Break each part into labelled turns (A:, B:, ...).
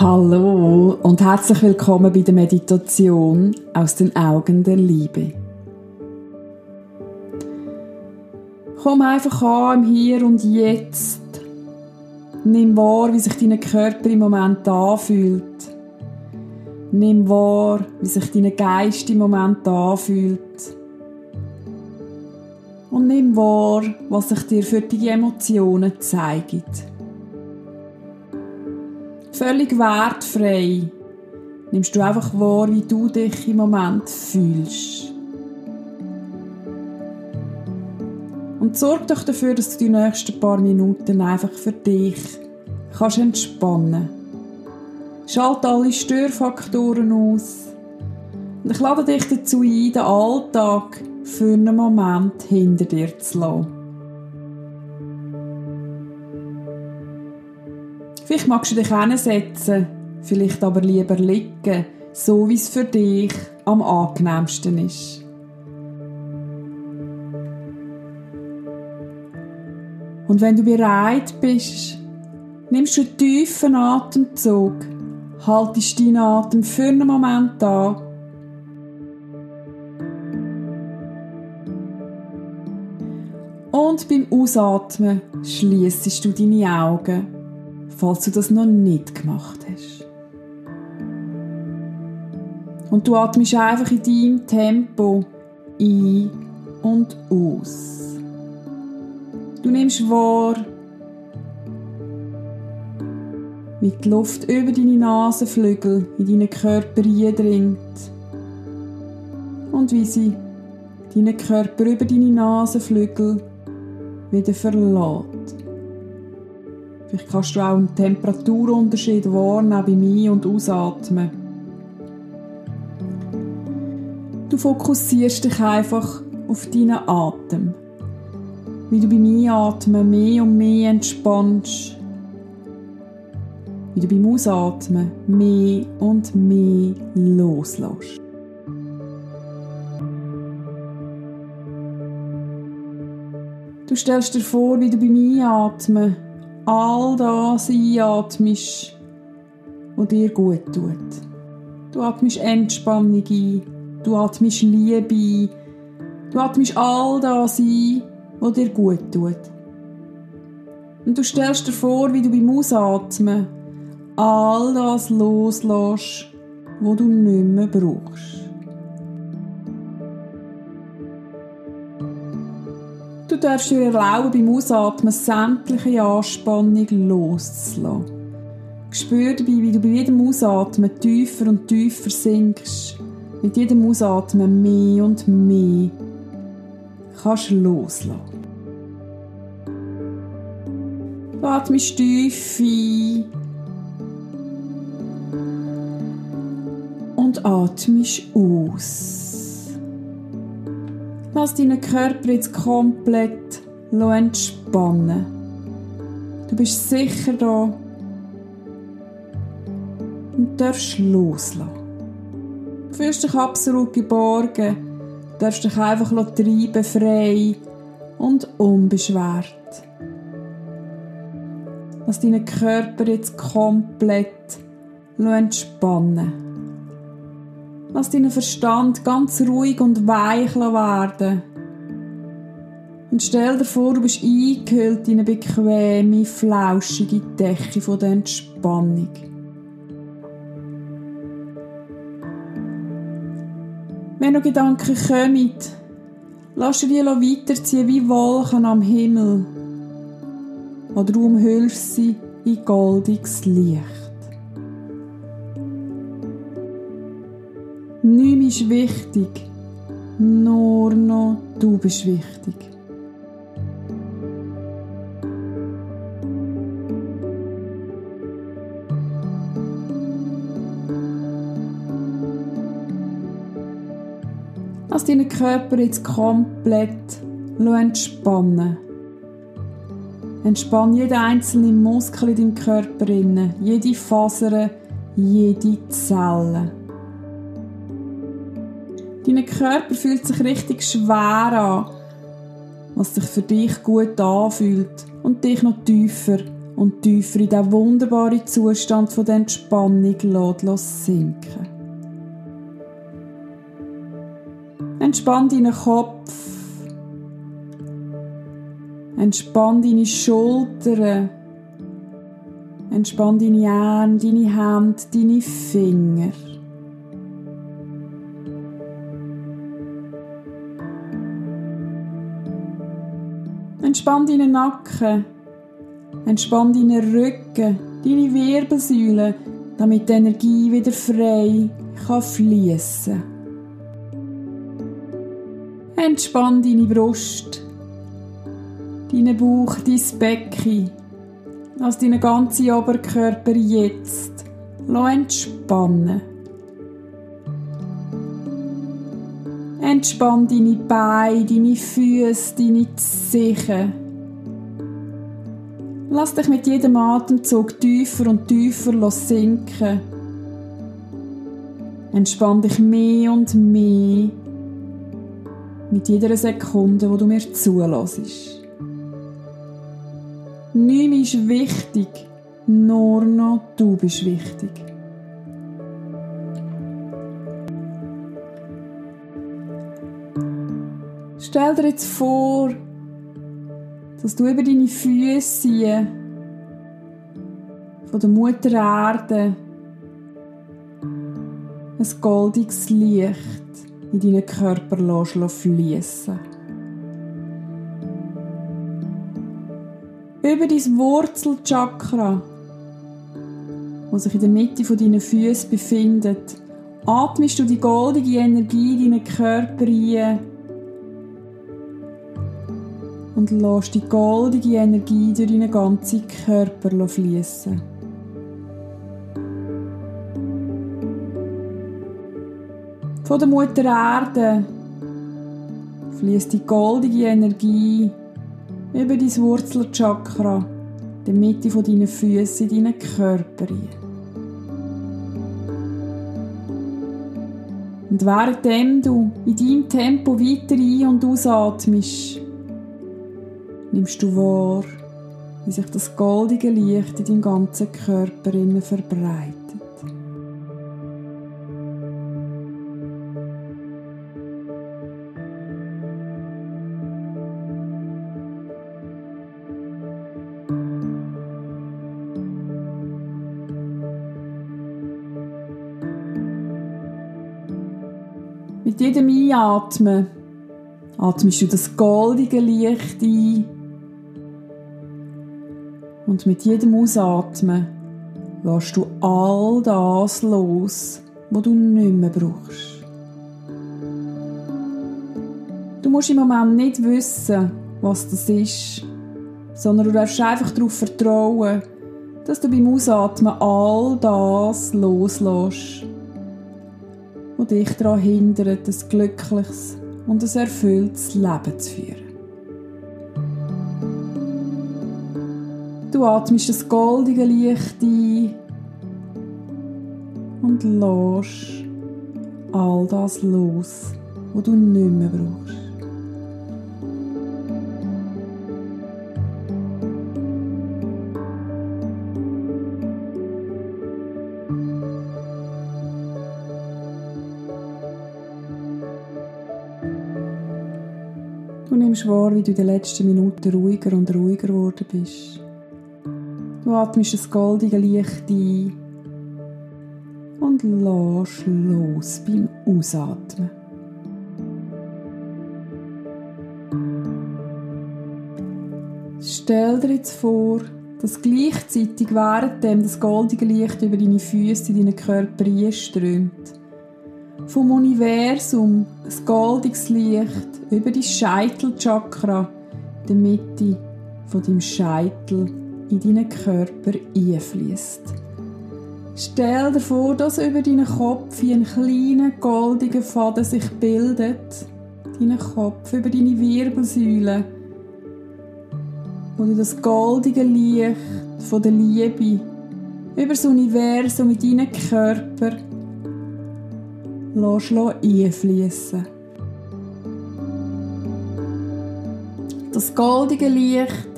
A: Hallo und herzlich willkommen bei der Meditation aus den Augen der Liebe. Komm einfach an im Hier und Jetzt. Nimm wahr, wie sich dein Körper im Moment anfühlt. Nimm wahr, wie sich dein Geist im Moment anfühlt. Und nimm wahr, was sich dir für die Emotionen zeigt. Völlig wertfrei nimmst du einfach wahr, wie du dich im Moment fühlst. Und sorg doch dafür, dass du die nächsten paar Minuten einfach für dich kannst entspannen. Schalt alle Störfaktoren aus. Und ich lade dich dazu ein, den Alltag für einen Moment hinter dir zu lassen. Vielleicht magst du dich hinsetzen, vielleicht aber lieber liegen, so wie es für dich am angenehmsten ist. Und wenn du bereit bist, nimmst du einen tiefen Atemzug, haltest deinen Atem für einen Moment an und beim Ausatmen schließest du deine Augen falls du das noch nicht gemacht hast. Und du atmest einfach in deinem Tempo ein und aus. Du nimmst wahr, wie die Luft über deine Nasenflügel in deinen Körper eindringt und wie sie deinen Körper über deine Nasenflügel wieder verlässt. Vielleicht kannst du auch einen Temperaturunterschied wahrnehmen beim Ein- und Ausatmen. Du fokussierst dich einfach auf deinen Atem. Wie du beim Einatmen mehr und mehr entspannst. Wie du beim Ausatmen mehr und mehr loslässt. Du stellst dir vor, wie du beim Einatmen all das einatmest, was dir gut tut. Du atmest Entspannung ein, du atmest Liebe ein, du atmest all das ein, was dir gut tut. Und du stellst dir vor, wie du beim Ausatmen all das loslässt, was du nicht mehr brauchst. Darfst dir erlauben, beim Ausatmen sämtliche Anspannung loszulassen. Spür dabei, wie du bei jedem Ausatmen tiefer und tiefer sinkst. Mit jedem Ausatmen mehr und mehr kannst loslassen. Du atmest tief ein und atmest aus. Lass deinen Körper jetzt komplett entspannen. Du bist sicher da und darfst loslassen. Du fühlst dich absolut geborgen, du darfst dich einfach treiben, frei und unbeschwert. Lass deinen Körper jetzt komplett entspannen. Lass deinen Verstand ganz ruhig und weich werden. Und stell dir vor, du bist eingehüllt in eine bequeme, flauschige Decke von der Entspannung. Wenn noch Gedanken kommen, lass dir die weiterziehen wie Wolken am Himmel. Oder du umhüllst sie in goldiges Licht. Nichts ist wichtig, nur noch du bist wichtig. Lass deinen Körper jetzt komplett entspannen. Entspann jeden einzelnen Muskel in deinem Körper, jede Faser, jede Zelle. Körper fühlt sich richtig schwer an, was sich für dich gut anfühlt und dich noch tiefer und tiefer in diesen wunderbaren Zustand von der Entspannung lässt sinken. Entspann deinen Kopf. Entspann deine Schultern. Entspann deine Arme, deine Hände, deine Finger. Entspann deinen Nacken. Entspann deinen Rücken, deine Wirbelsäule, damit die Energie wieder frei kann fließen. Entspann deine Brust, deinen Bauch, dein Becken. Lass deinen ganzen Oberkörper jetzt entspannen. Entspann deine Beine, deine Füße, deine Zehen. Lass dich mit jedem Atemzug tiefer und tiefer sinken. Entspann dich mehr und mehr mit jeder Sekunde, wo du mir zulässt. Nichts ist wichtig, nur noch du bist wichtig. Stell dir jetzt vor, dass du über deine Füße von der Mutter Erde ein goldiges Licht in deinen Körper fließen. Über dein Wurzelchakra, das sich in der Mitte von deinen Füßen befindet, atmest du die goldige Energie in deinen Körper ein und lässt die goldige Energie durch deinen ganzen Körper fließen. Von der Mutter Erde fließt die goldige Energie über dein Wurzelchakra, der Mitte von deinen Füßen in deinen Körper rein. Und währenddem du in deinem Tempo weiter ein- und ausatmest, nimmst du wahr, wie sich das goldige Licht in deinem ganzen Körper verbreitet. Mit jedem Einatmen atmest du das goldige Licht ein und mit jedem Ausatmen lässt du all das los, was du nicht mehr brauchst. Du musst im Moment nicht wissen, was das ist, sondern du darfst einfach darauf vertrauen, dass du beim Ausatmen all das loslässt, was dich daran hindert, ein glückliches und ein erfülltes Leben zu führen. Du atmest das goldige Licht ein und lässt all das los, was du nicht mehr brauchst. Du nimmst wahr, wie du in den letzten Minuten ruhiger und ruhiger geworden bist. Du atmest das goldige Licht ein. Und lässt los beim Ausatmen. Stell dir jetzt vor, dass gleichzeitig währenddem das goldige Licht über deine Füße in deinen Körper einströmt, vom Universum ein goldiges Licht über dein Scheitelchakra, der Mitte von deinem Scheitel in deinen Körper einfließt. Stell dir vor, dass über deinen Kopf wie ein kleiner goldiger Faden sich bildet. Deinen Kopf über deine Wirbelsäule. Du das goldige Licht von der Liebe über das Universum in deinen Körper lässt einfließen. Das goldige Licht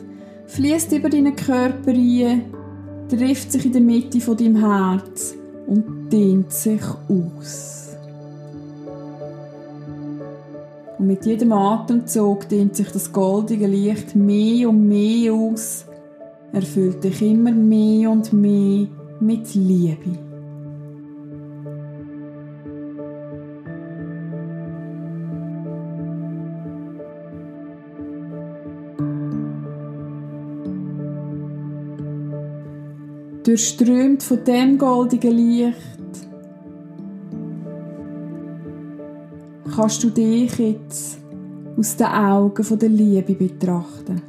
A: fließt über deinen Körper rein, trifft sich in der Mitte von deinem Herz und dehnt sich aus. Und mit jedem Atemzug dehnt sich das goldige Licht mehr und mehr aus, erfüllt dich immer mehr und mehr mit Liebe. Durchströmt von dem goldigen Licht, kannst du dich jetzt aus den Augen der Liebe betrachten.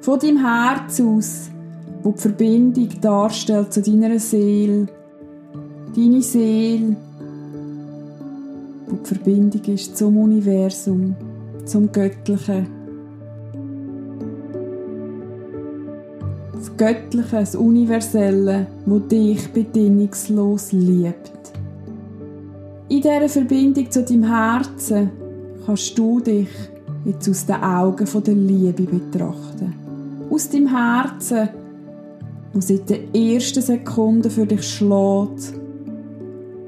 A: Von deinem Herz aus, wo die Verbindung darstellt zu deiner Seele, deine Seele, wo die Verbindung ist zum Universum, zum Göttlichen. Das Göttliche, das Universelle, wo dich bedingungslos liebt. In dieser Verbindung zu deinem Herzen kannst du dich jetzt aus den Augen der Liebe betrachten. Aus deinem Herzen, wo seit der ersten Sekunde für dich schlägt,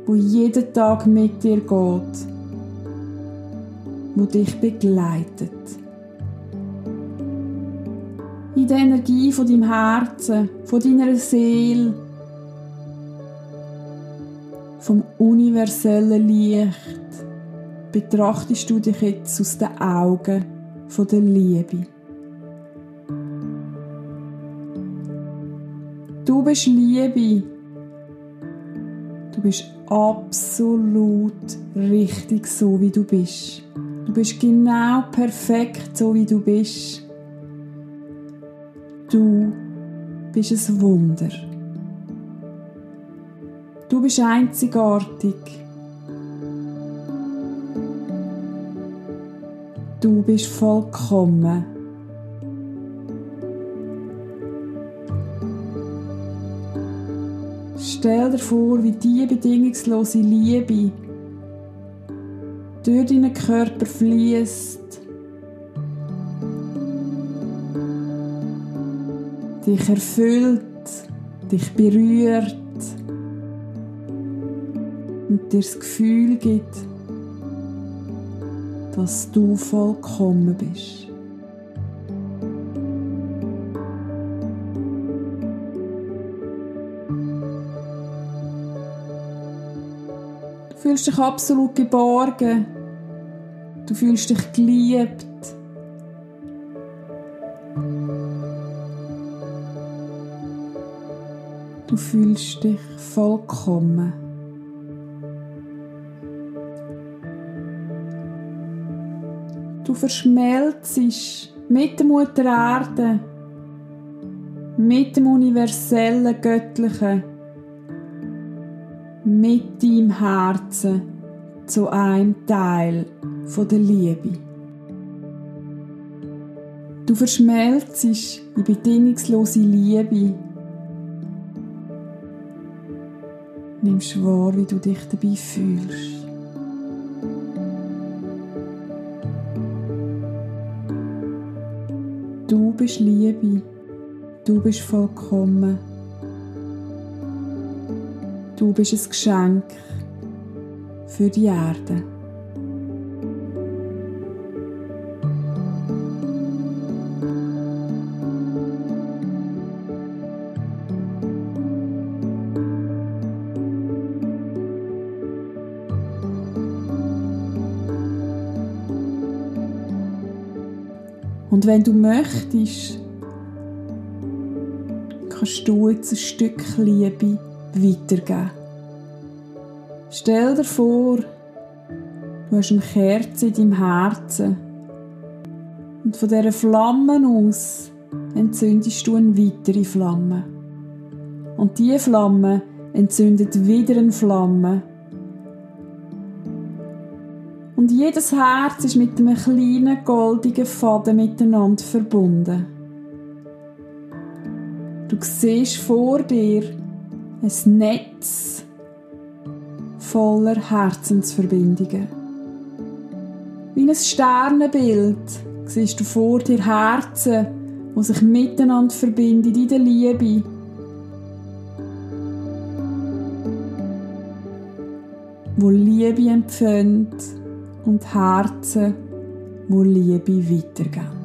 A: wo jeden Tag mit dir geht, wo dich begleitet. In der Energie von deinem Herzen, von deiner Seele, vom universellen Licht betrachtest du dich jetzt aus den Augen von der Liebe. Du bist Liebe. Du bist absolut richtig so, wie du bist. Du bist genau perfekt so, wie du bist. Du bist ein Wunder. Du bist einzigartig. Du bist vollkommen. Stell dir vor, wie diese bedingungslose Liebe durch deinen Körper fließt, dich erfüllt, dich berührt und dir das Gefühl gibt, dass du vollkommen bist. Du fühlst dich absolut geborgen. Du fühlst dich geliebt. Fühlst dich vollkommen. Du verschmelzest mit der Mutter Erde, mit dem universellen Göttlichen, mit deinem Herzen zu einem Teil der Liebe. Du verschmelzest in bedingungslose Liebe. Nimmst wahr, wie du dich dabei fühlst. Du bist Liebe. Du bist vollkommen. Du bist ein Geschenk für die Erde. Und wenn du möchtest, kannst du jetzt ein Stück Liebe weitergeben. Stell dir vor, du hast eine Kerze in deinem Herzen. Und von dieser Flamme aus entzündest du eine weitere Flamme. Und diese Flamme entzündet wieder eine Flamme und jedes Herz ist mit einem kleinen goldigen Faden miteinander verbunden. Du siehst vor dir ein Netz voller Herzensverbindungen. Wie ein Sternenbild siehst du vor dir Herzen, die sich miteinander verbinden in der Liebe. Wo Liebe empfängt und Herzen, wo Liebe weitergeben.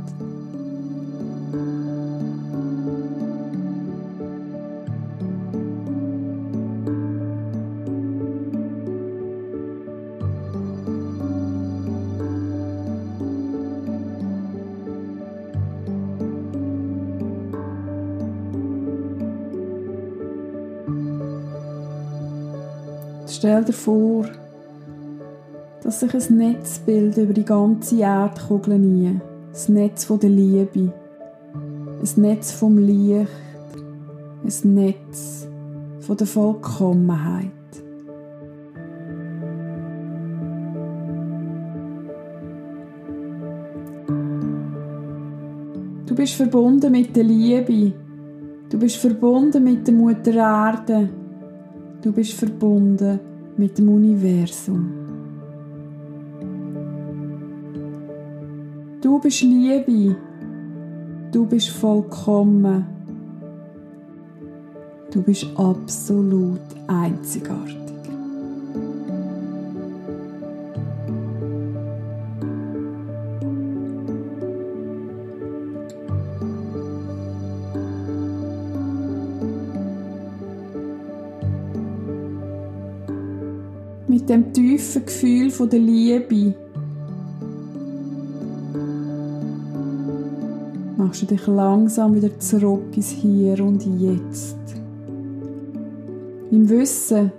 A: Stell dir vor, dass sich ein Netz bildet über die ganze Erdkugel nie. Das Netz von der Liebe. Ein Netz vom Licht. Ein Netz von der Vollkommenheit. Du bist verbunden mit der Liebe. Du bist verbunden mit der Mutter Erde. Du bist verbunden mit dem Universum. Du bist Liebe. Du bist vollkommen. Du bist absolut einzigartig. mit dem tiefen Gefühl von der Liebe machst du dich langsam wieder zurück ins Hier und Jetzt. Im Wissen,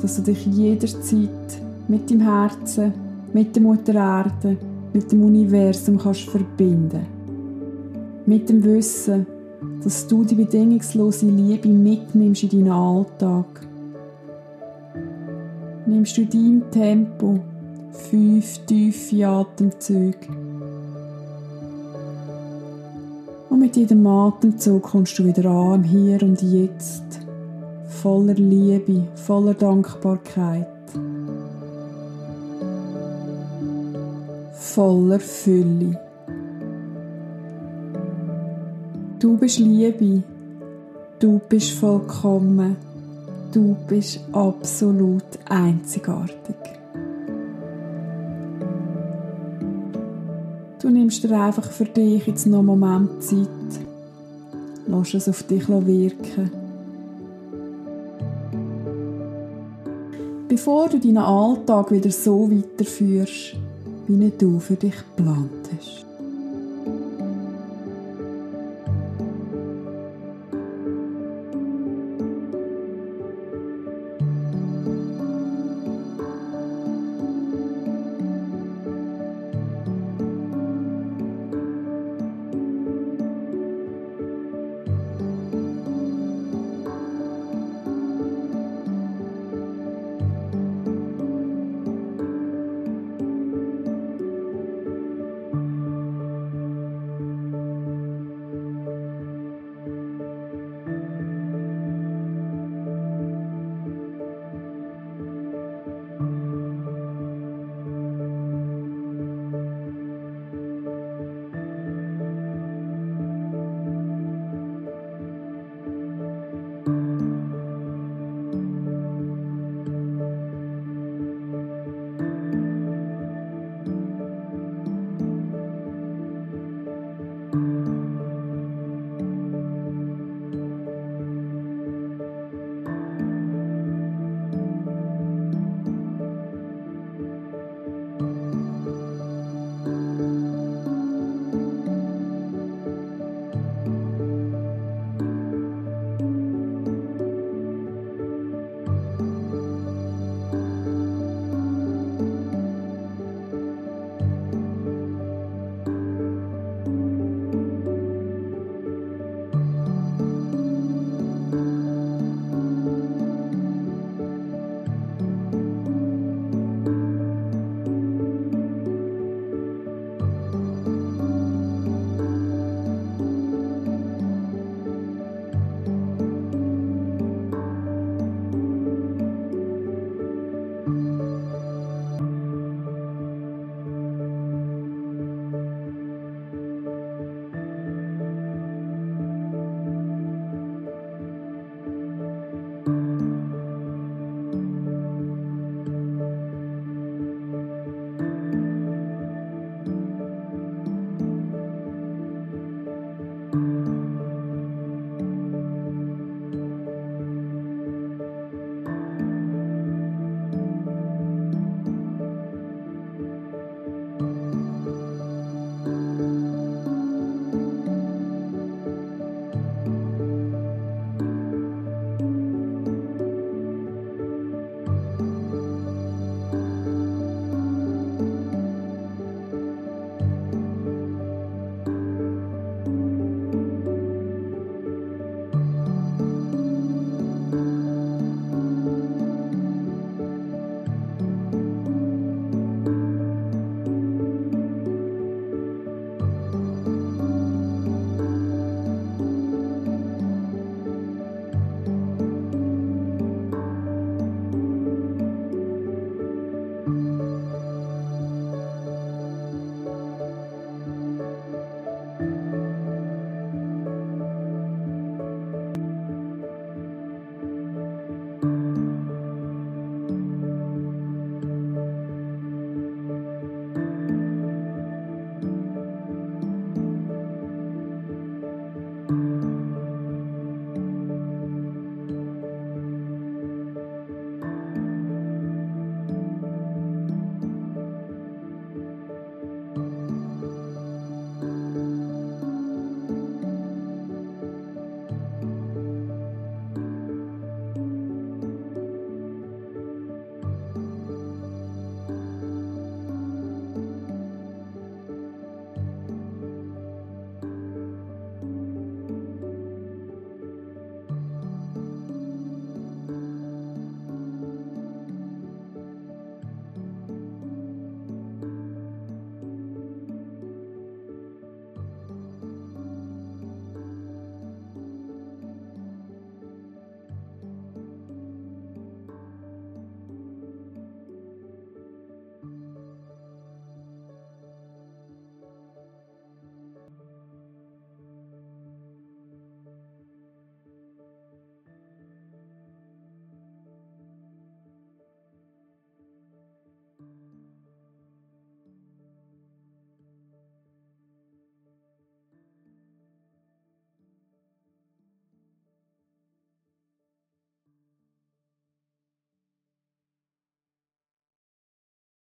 A: dass du dich jederzeit mit dem Herzen, mit der Mutter Erde, mit dem Universum kannst verbinden. Mit dem Wissen, dass du die bedingungslose Liebe mitnimmst in deinen Alltag nimmst du dein Tempo fünf tiefe Atemzüge. Mit jedem Atemzug kommst du wieder an, Hier und Jetzt, voller Liebe, voller Dankbarkeit, voller Fülle. Du bist Liebe, du bist vollkommen. Du bist absolut einzigartig. Nimmst dir einfach für dich jetzt noch einen Moment Zeit. Lass es auf dich wirken. Bevor du deinen Alltag wieder so weiterführst, wie du für dich geplant hast.